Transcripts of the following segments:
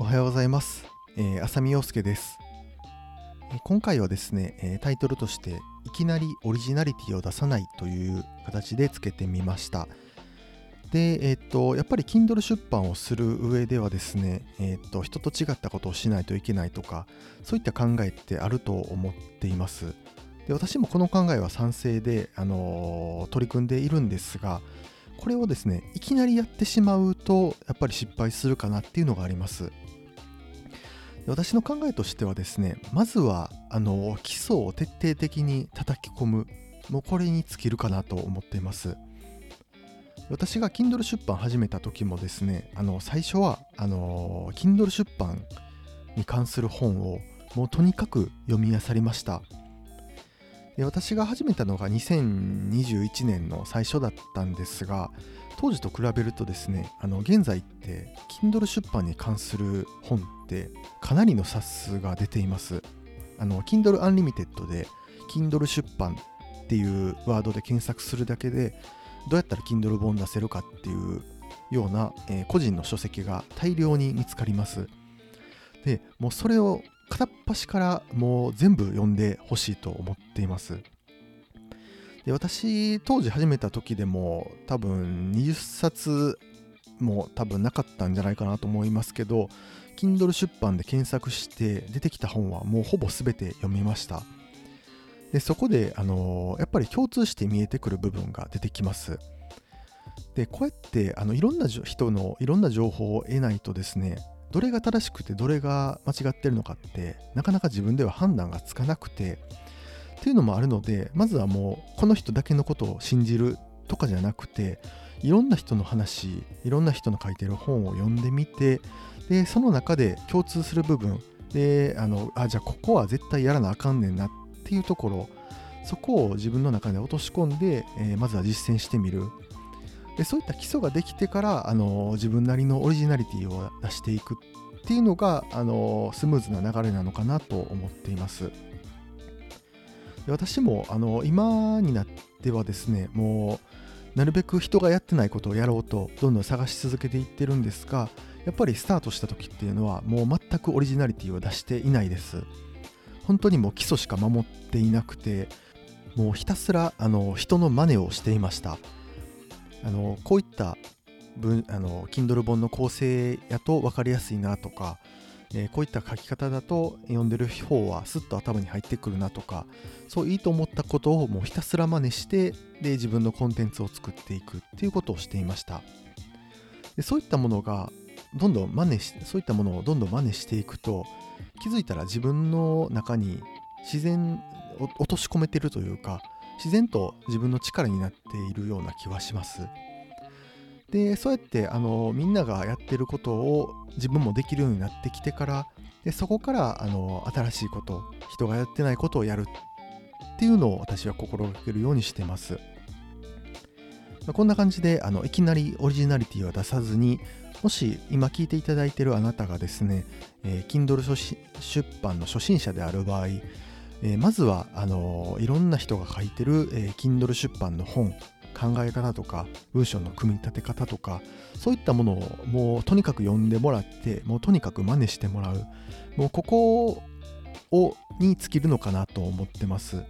おはようございます。え浅見陽介です今回はですねタイトルとしていきなりオリジナリティを出さないという形でつけてみましたで、えっ、と、やっぱり Kindle 出版をする上ではですね、えっ、と、人と違ったことをしないといけないとか、そういった考えってあると思っています。で私もこの考えは賛成で、あの取り組んでいるんですが、これをですね、いきなりやってしまうと、やっぱり失敗するかなっていうのがあります。私の考えとしてはですね、まずはあの基礎を徹底的に叩き込む、もうこれに尽きるかなと思っています。私が Kindle 出版始めた時もですね、あの最初はあの Kindle 出版に関する本をもうとにかく読み漁りました。で私が始めたのが2021年の最初だったんですが当時と比べるとですねあの現在って Kindle 出版に関する本ってかなりの冊数が出ています。あの Kindle Unlimited で Kindle 出版っていうワードで検索するだけでどうやったら Kindle 本出せるかっていうような、えー、個人の書籍が大量に見つかります。でもうそれを片っ端からもう全部読んでほしいと思っています。で私当時始めた時でも多分20冊も多分なかったんじゃないかなと思いますけど Kindle 出版で検索して出てきた本はもうほぼ全て読みましたでそこで、あのやっぱり共通して見えてくる部分が出てきますでこうやってあのいろんな人のいろんな情報を得ないとですねどれが正しくてどれが間違ってるのかってなかなか自分では判断がつかなくてっていうのもあるのでまずはもうこの人だけのことを信じるとかじゃなくていろんな人の話いろんな人の書いてる本を読んでみてでその中で共通する部分であのあじゃあここは絶対やらなあかんねんなっていうところそこを自分の中で落とし込んで、えー、まずは実践してみる。でそういった基礎ができてからあの自分なりのオリジナリティを出していくっていうのがあのスムーズな流れなのかなと思っています。で私もあの今になってはですねもうなるべく人がやってないことをやろうとどんどん探し続けていってるんですがやっぱりスタートした時っていうのはもう全くオリジナリティを出していないです。本当にもう基礎しか守っていなくてもうひたすらあの人の真似をしていました。あのこういった文あの Kindle 本の構成やと分かりやすいなとか、えー、こういった書き方だと読んでる方はスッと頭に入ってくるなとかそういいと思ったことをもうひたすら真似してで自分のコンテンツを作っていくっていうことをしていました。でそういったものがどんどん真似しそういったものをどんどん真似していくと気づいたら自分の中に自然落とし込めてるというか自然と自分の力になっているような気はします。でそうやってあのみんながやってることを自分もできるようになってきてからでそこからあの新しいこと人がやってないことをやるっていうのを私は心がけるようにしてます。まあ、こんな感じであのいきなりオリジナリティは出さずにもし今聞いていただいているあなたがですね、えー、Kindle 出版の初心者である場合えー、まずはあのー、いろんな人が書いてる、えー、Kindle 出版の本考え方とか文章の組み立て方とかそういったものをもうとにかく読んでもらってもうとにかく真似してもらうもうここをに尽きるのかなと思ってます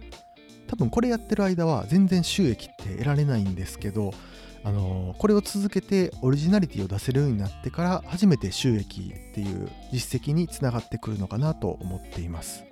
多分これやってる間は全然収益って得られないんですけどあのこれを続けてオリジナリティを出せるようになってから初めて収益っていう実績につながってくるのかなと思っています。